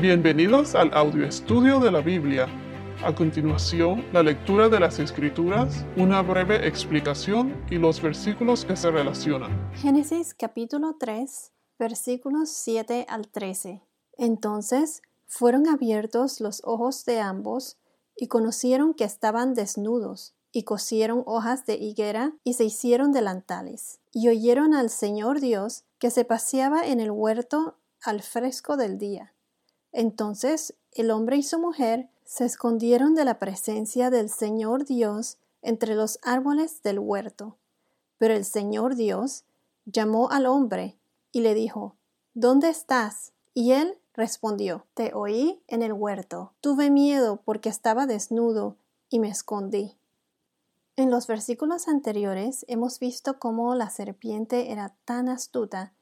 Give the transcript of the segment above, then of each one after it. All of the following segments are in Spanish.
Bienvenidos al audio estudio de la Biblia. A continuación, la lectura de las Escrituras, una breve explicación y los versículos que se relacionan. Génesis capítulo 3, versículos 7 al 13. Entonces fueron abiertos los ojos de ambos y conocieron que estaban desnudos y cosieron hojas de higuera y se hicieron delantales. Y oyeron al Señor Dios que se paseaba en el huerto al fresco del día. Entonces el hombre y su mujer se escondieron de la presencia del Señor Dios entre los árboles del huerto. Pero el Señor Dios llamó al hombre y le dijo, ¿Dónde estás? Y él respondió, Te oí en el huerto. Tuve miedo porque estaba desnudo y me escondí. En los versículos anteriores hemos visto cómo la serpiente era tan astuta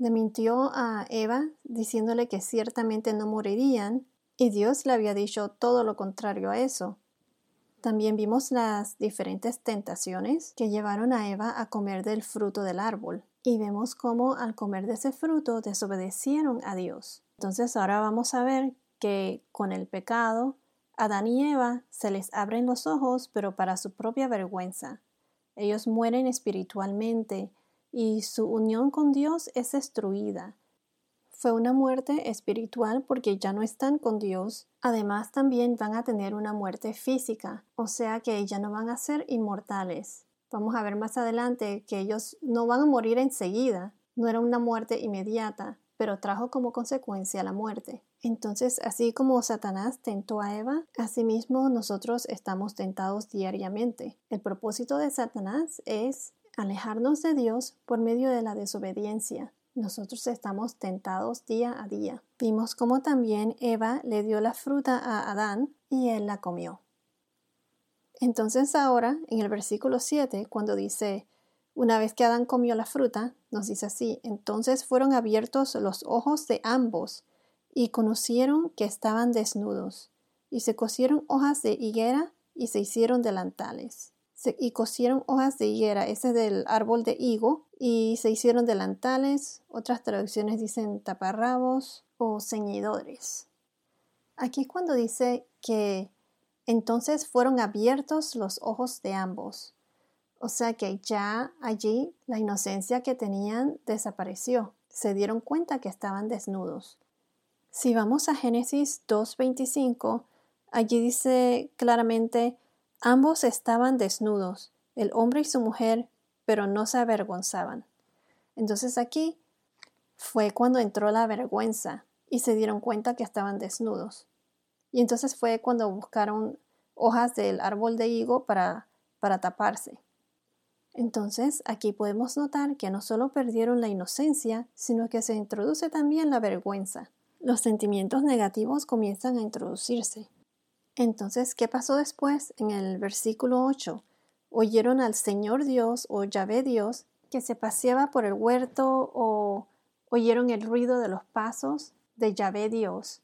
le mintió a Eva diciéndole que ciertamente no morirían y Dios le había dicho todo lo contrario a eso. También vimos las diferentes tentaciones que llevaron a Eva a comer del fruto del árbol y vemos cómo al comer de ese fruto desobedecieron a Dios. Entonces ahora vamos a ver que con el pecado Adán y Eva se les abren los ojos pero para su propia vergüenza. Ellos mueren espiritualmente y su unión con Dios es destruida. Fue una muerte espiritual porque ya no están con Dios. Además también van a tener una muerte física, o sea que ya no van a ser inmortales. Vamos a ver más adelante que ellos no van a morir enseguida. No era una muerte inmediata, pero trajo como consecuencia la muerte. Entonces, así como Satanás tentó a Eva, asimismo nosotros estamos tentados diariamente. El propósito de Satanás es alejarnos de Dios por medio de la desobediencia. Nosotros estamos tentados día a día. Vimos cómo también Eva le dio la fruta a Adán y él la comió. Entonces ahora, en el versículo 7, cuando dice, una vez que Adán comió la fruta, nos dice así, entonces fueron abiertos los ojos de ambos y conocieron que estaban desnudos, y se cosieron hojas de higuera y se hicieron delantales y cosieron hojas de higuera, ese es del árbol de higo, y se hicieron delantales, otras traducciones dicen taparrabos o ceñidores. Aquí es cuando dice que entonces fueron abiertos los ojos de ambos. O sea que ya allí la inocencia que tenían desapareció. Se dieron cuenta que estaban desnudos. Si vamos a Génesis 2.25, allí dice claramente Ambos estaban desnudos, el hombre y su mujer, pero no se avergonzaban. Entonces aquí fue cuando entró la vergüenza y se dieron cuenta que estaban desnudos. Y entonces fue cuando buscaron hojas del árbol de higo para, para taparse. Entonces aquí podemos notar que no solo perdieron la inocencia, sino que se introduce también la vergüenza. Los sentimientos negativos comienzan a introducirse. Entonces, ¿qué pasó después? En el versículo 8, oyeron al Señor Dios o Yahvé Dios que se paseaba por el huerto o oyeron el ruido de los pasos de Yahvé Dios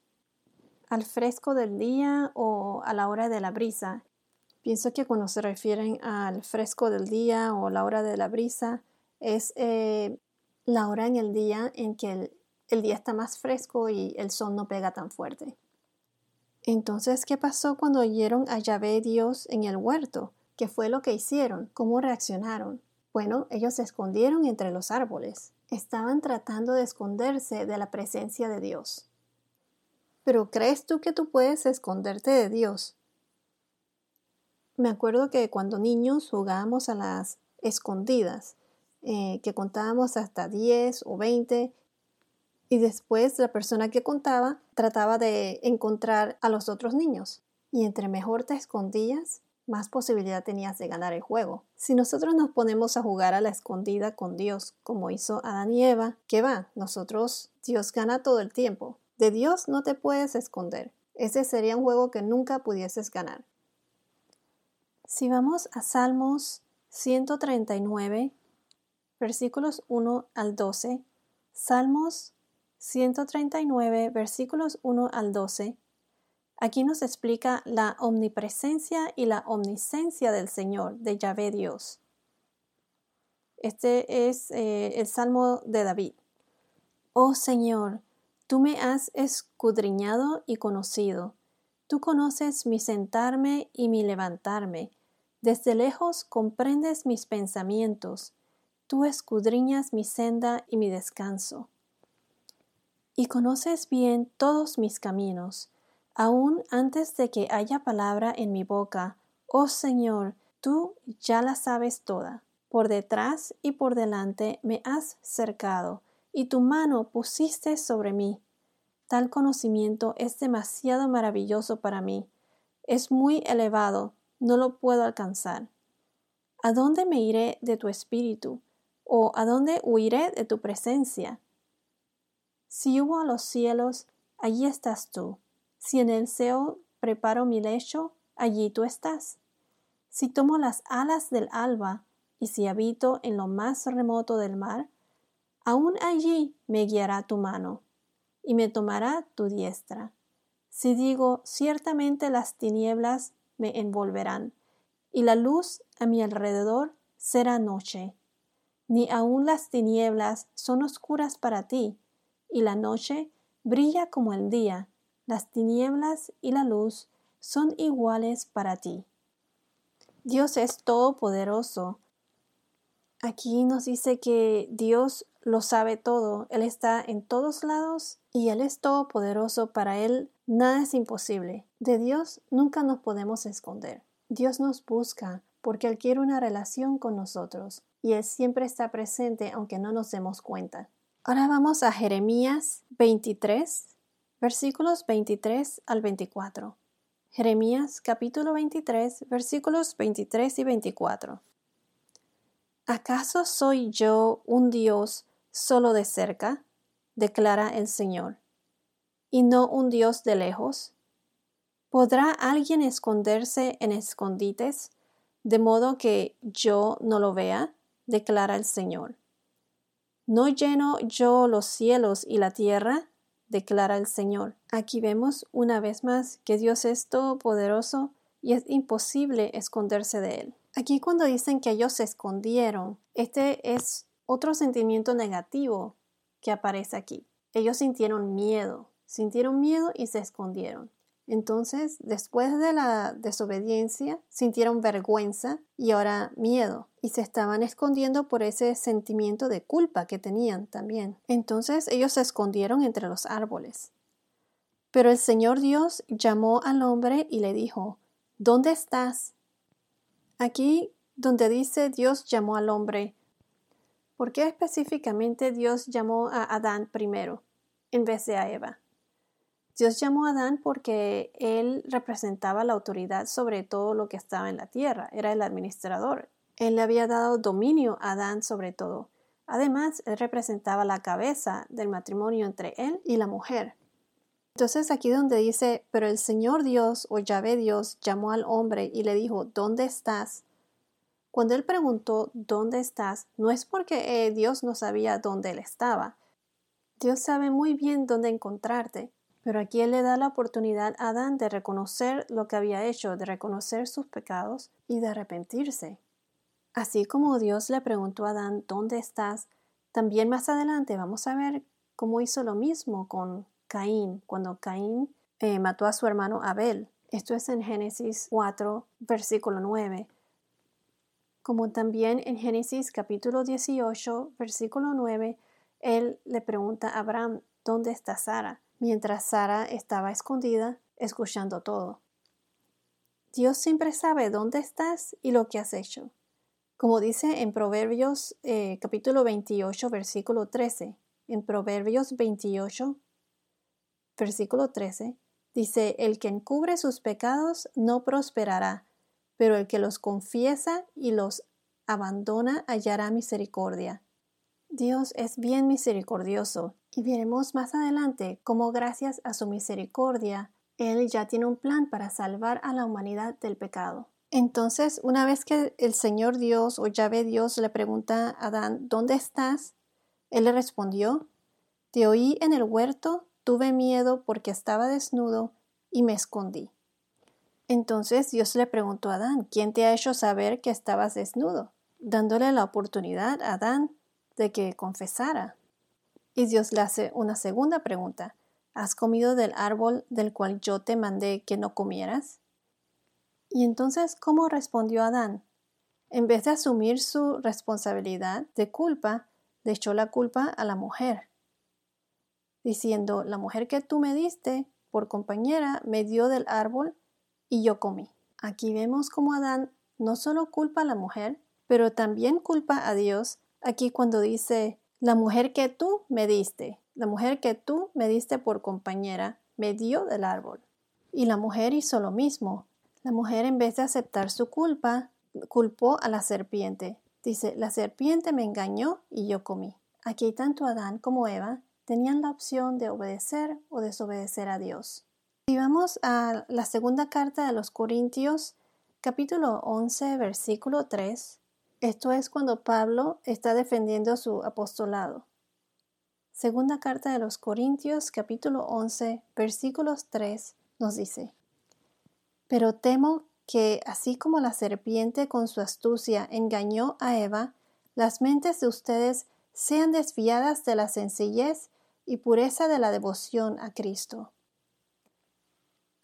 al fresco del día o a la hora de la brisa. Pienso que cuando se refieren al fresco del día o la hora de la brisa es eh, la hora en el día en que el día está más fresco y el sol no pega tan fuerte. Entonces, ¿qué pasó cuando oyeron a Yahvé Dios en el huerto? ¿Qué fue lo que hicieron? ¿Cómo reaccionaron? Bueno, ellos se escondieron entre los árboles. Estaban tratando de esconderse de la presencia de Dios. Pero ¿crees tú que tú puedes esconderte de Dios? Me acuerdo que cuando niños jugábamos a las escondidas, eh, que contábamos hasta 10 o 20 y después la persona que contaba trataba de encontrar a los otros niños. Y entre mejor te escondías, más posibilidad tenías de ganar el juego. Si nosotros nos ponemos a jugar a la escondida con Dios, como hizo Adán y Eva, ¿qué va? Nosotros, Dios gana todo el tiempo. De Dios no te puedes esconder. Ese sería un juego que nunca pudieses ganar. Si vamos a Salmos 139, versículos 1 al 12, Salmos 139, versículos 1 al 12, aquí nos explica la omnipresencia y la omniscencia del Señor, de Yahvé Dios. Este es eh, el Salmo de David. Oh Señor, Tú me has escudriñado y conocido. Tú conoces mi sentarme y mi levantarme. Desde lejos comprendes mis pensamientos. Tú escudriñas mi senda y mi descanso. Y conoces bien todos mis caminos. Aún antes de que haya palabra en mi boca, oh Señor, tú ya la sabes toda. Por detrás y por delante me has cercado, y tu mano pusiste sobre mí. Tal conocimiento es demasiado maravilloso para mí. Es muy elevado, no lo puedo alcanzar. ¿A dónde me iré de tu espíritu? ¿O a dónde huiré de tu presencia? Si hubo a los cielos, allí estás tú. Si en el seo preparo mi lecho, allí tú estás. Si tomo las alas del alba, y si habito en lo más remoto del mar, aún allí me guiará tu mano, y me tomará tu diestra. Si digo, ciertamente las tinieblas me envolverán, y la luz a mi alrededor será noche. Ni aun las tinieblas son oscuras para ti, y la noche brilla como el día. Las tinieblas y la luz son iguales para ti. Dios es todopoderoso. Aquí nos dice que Dios lo sabe todo, Él está en todos lados y Él es todopoderoso. Para Él nada es imposible. De Dios nunca nos podemos esconder. Dios nos busca porque Él quiere una relación con nosotros y Él siempre está presente aunque no nos demos cuenta. Ahora vamos a Jeremías 23, versículos 23 al 24. Jeremías capítulo 23, versículos 23 y 24. ¿Acaso soy yo un Dios solo de cerca? declara el Señor, y no un Dios de lejos. ¿Podrá alguien esconderse en escondites, de modo que yo no lo vea? declara el Señor. ¿No lleno yo los cielos y la tierra? declara el Señor. Aquí vemos una vez más que Dios es todopoderoso y es imposible esconderse de Él. Aquí cuando dicen que ellos se escondieron, este es otro sentimiento negativo que aparece aquí. Ellos sintieron miedo, sintieron miedo y se escondieron. Entonces, después de la desobediencia, sintieron vergüenza y ahora miedo, y se estaban escondiendo por ese sentimiento de culpa que tenían también. Entonces ellos se escondieron entre los árboles. Pero el Señor Dios llamó al hombre y le dijo, ¿Dónde estás? Aquí donde dice Dios llamó al hombre, ¿por qué específicamente Dios llamó a Adán primero en vez de a Eva? Dios llamó a Adán porque él representaba la autoridad sobre todo lo que estaba en la tierra, era el administrador. Él le había dado dominio a Adán sobre todo. Además, él representaba la cabeza del matrimonio entre él y la mujer. Entonces aquí donde dice, pero el Señor Dios o Yahvé Dios llamó al hombre y le dijo, ¿dónde estás? Cuando él preguntó, ¿dónde estás? No es porque eh, Dios no sabía dónde él estaba. Dios sabe muy bien dónde encontrarte, pero aquí él le da la oportunidad a Adán de reconocer lo que había hecho, de reconocer sus pecados y de arrepentirse. Así como Dios le preguntó a Adán, ¿dónde estás? También más adelante vamos a ver cómo hizo lo mismo con Caín, cuando Caín eh, mató a su hermano Abel. Esto es en Génesis 4, versículo 9. Como también en Génesis capítulo 18, versículo 9, él le pregunta a Abraham, ¿dónde está Sara? Mientras Sara estaba escondida, escuchando todo. Dios siempre sabe dónde estás y lo que has hecho. Como dice en Proverbios eh, capítulo 28, versículo 13. En Proverbios 28, versículo 13, dice, el que encubre sus pecados no prosperará, pero el que los confiesa y los abandona hallará misericordia. Dios es bien misericordioso y veremos más adelante cómo gracias a su misericordia, Él ya tiene un plan para salvar a la humanidad del pecado. Entonces, una vez que el Señor Dios o Yahvé Dios le pregunta a Adán, ¿dónde estás? Él le respondió, Te oí en el huerto Tuve miedo porque estaba desnudo y me escondí. Entonces Dios le preguntó a Adán, ¿quién te ha hecho saber que estabas desnudo? dándole la oportunidad a Adán de que confesara. Y Dios le hace una segunda pregunta. ¿Has comido del árbol del cual yo te mandé que no comieras? Y entonces, ¿cómo respondió Adán? En vez de asumir su responsabilidad de culpa, le echó la culpa a la mujer, diciendo, la mujer que tú me diste por compañera me dio del árbol y yo comí. Aquí vemos cómo Adán no solo culpa a la mujer, pero también culpa a Dios aquí cuando dice, la mujer que tú me diste, la mujer que tú me diste por compañera, me dio del árbol. Y la mujer hizo lo mismo. La mujer en vez de aceptar su culpa, culpó a la serpiente. Dice, la serpiente me engañó y yo comí. Aquí tanto Adán como Eva tenían la opción de obedecer o desobedecer a Dios. Si vamos a la segunda carta de los Corintios, capítulo 11, versículo 3, esto es cuando Pablo está defendiendo su apostolado. Segunda carta de los Corintios, capítulo 11, versículos 3, nos dice, Pero temo que así como la serpiente con su astucia engañó a Eva, las mentes de ustedes sean desviadas de la sencillez y pureza de la devoción a Cristo.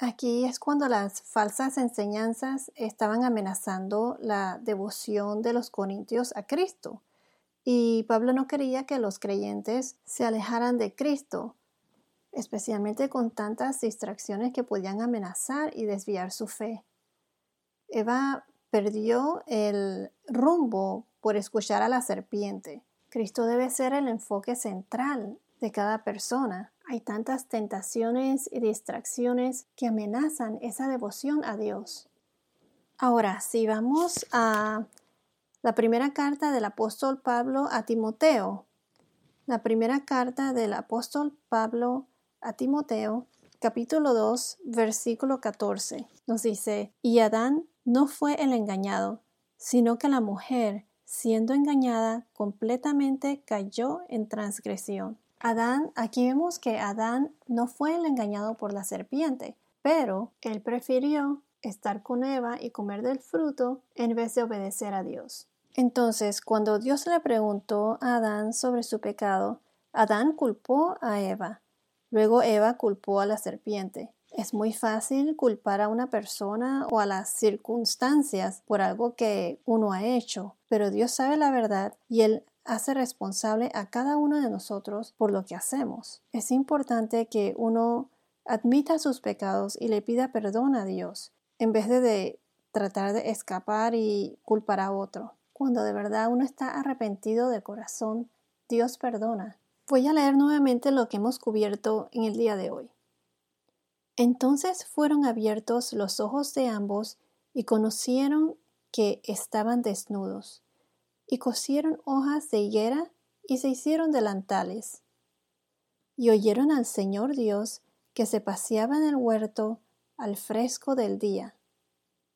Aquí es cuando las falsas enseñanzas estaban amenazando la devoción de los corintios a Cristo. Y Pablo no quería que los creyentes se alejaran de Cristo, especialmente con tantas distracciones que podían amenazar y desviar su fe. Eva perdió el rumbo por escuchar a la serpiente. Cristo debe ser el enfoque central de cada persona. Hay tantas tentaciones y distracciones que amenazan esa devoción a Dios. Ahora, si vamos a la primera carta del apóstol Pablo a Timoteo, la primera carta del apóstol Pablo a Timoteo, capítulo 2, versículo 14, nos dice, y Adán no fue el engañado, sino que la mujer, siendo engañada, completamente cayó en transgresión. Adán, aquí vemos que Adán no fue el engañado por la serpiente, pero él prefirió estar con Eva y comer del fruto en vez de obedecer a Dios. Entonces, cuando Dios le preguntó a Adán sobre su pecado, Adán culpó a Eva. Luego Eva culpó a la serpiente. Es muy fácil culpar a una persona o a las circunstancias por algo que uno ha hecho, pero Dios sabe la verdad y Él hace responsable a cada uno de nosotros por lo que hacemos. Es importante que uno admita sus pecados y le pida perdón a Dios, en vez de, tratar de escapar y culpar a otro. Cuando de verdad uno está arrepentido de corazón, Dios perdona. Voy a leer nuevamente lo que hemos cubierto en el día de hoy. Entonces fueron abiertos los ojos de ambos y conocieron que estaban desnudos, y cosieron hojas de higuera y se hicieron delantales. Y oyeron al Señor Dios que se paseaba en el huerto al fresco del día.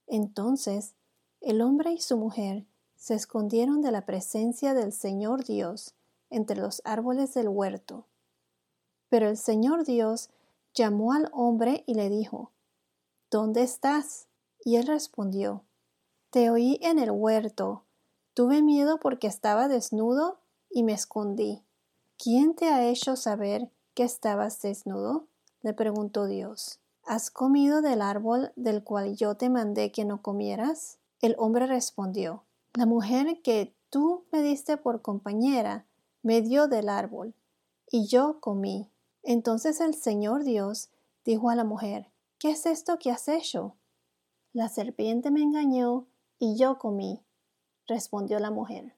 Entonces el hombre y su mujer se escondieron de la presencia del Señor Dios entre los árboles del huerto. Pero el Señor Dios llamó al hombre y le dijo, ¿Dónde estás? Y él respondió, Te oí en el huerto, tuve miedo porque estaba desnudo y me escondí. ¿Quién te ha hecho saber que estabas desnudo? le preguntó Dios. ¿Has comido del árbol del cual yo te mandé que no comieras? El hombre respondió, La mujer que tú me diste por compañera me dio del árbol, y yo comí. Entonces el Señor Dios dijo a la mujer, ¿qué es esto que has hecho? La serpiente me engañó y yo comí, respondió la mujer.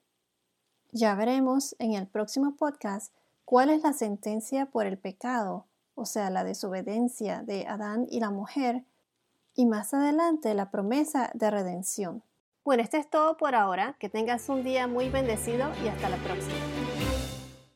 Ya veremos en el próximo podcast cuál es la sentencia por el pecado, o sea, la desobediencia de Adán y la mujer, y más adelante la promesa de redención. Bueno, esto es todo por ahora. Que tengas un día muy bendecido y hasta la próxima.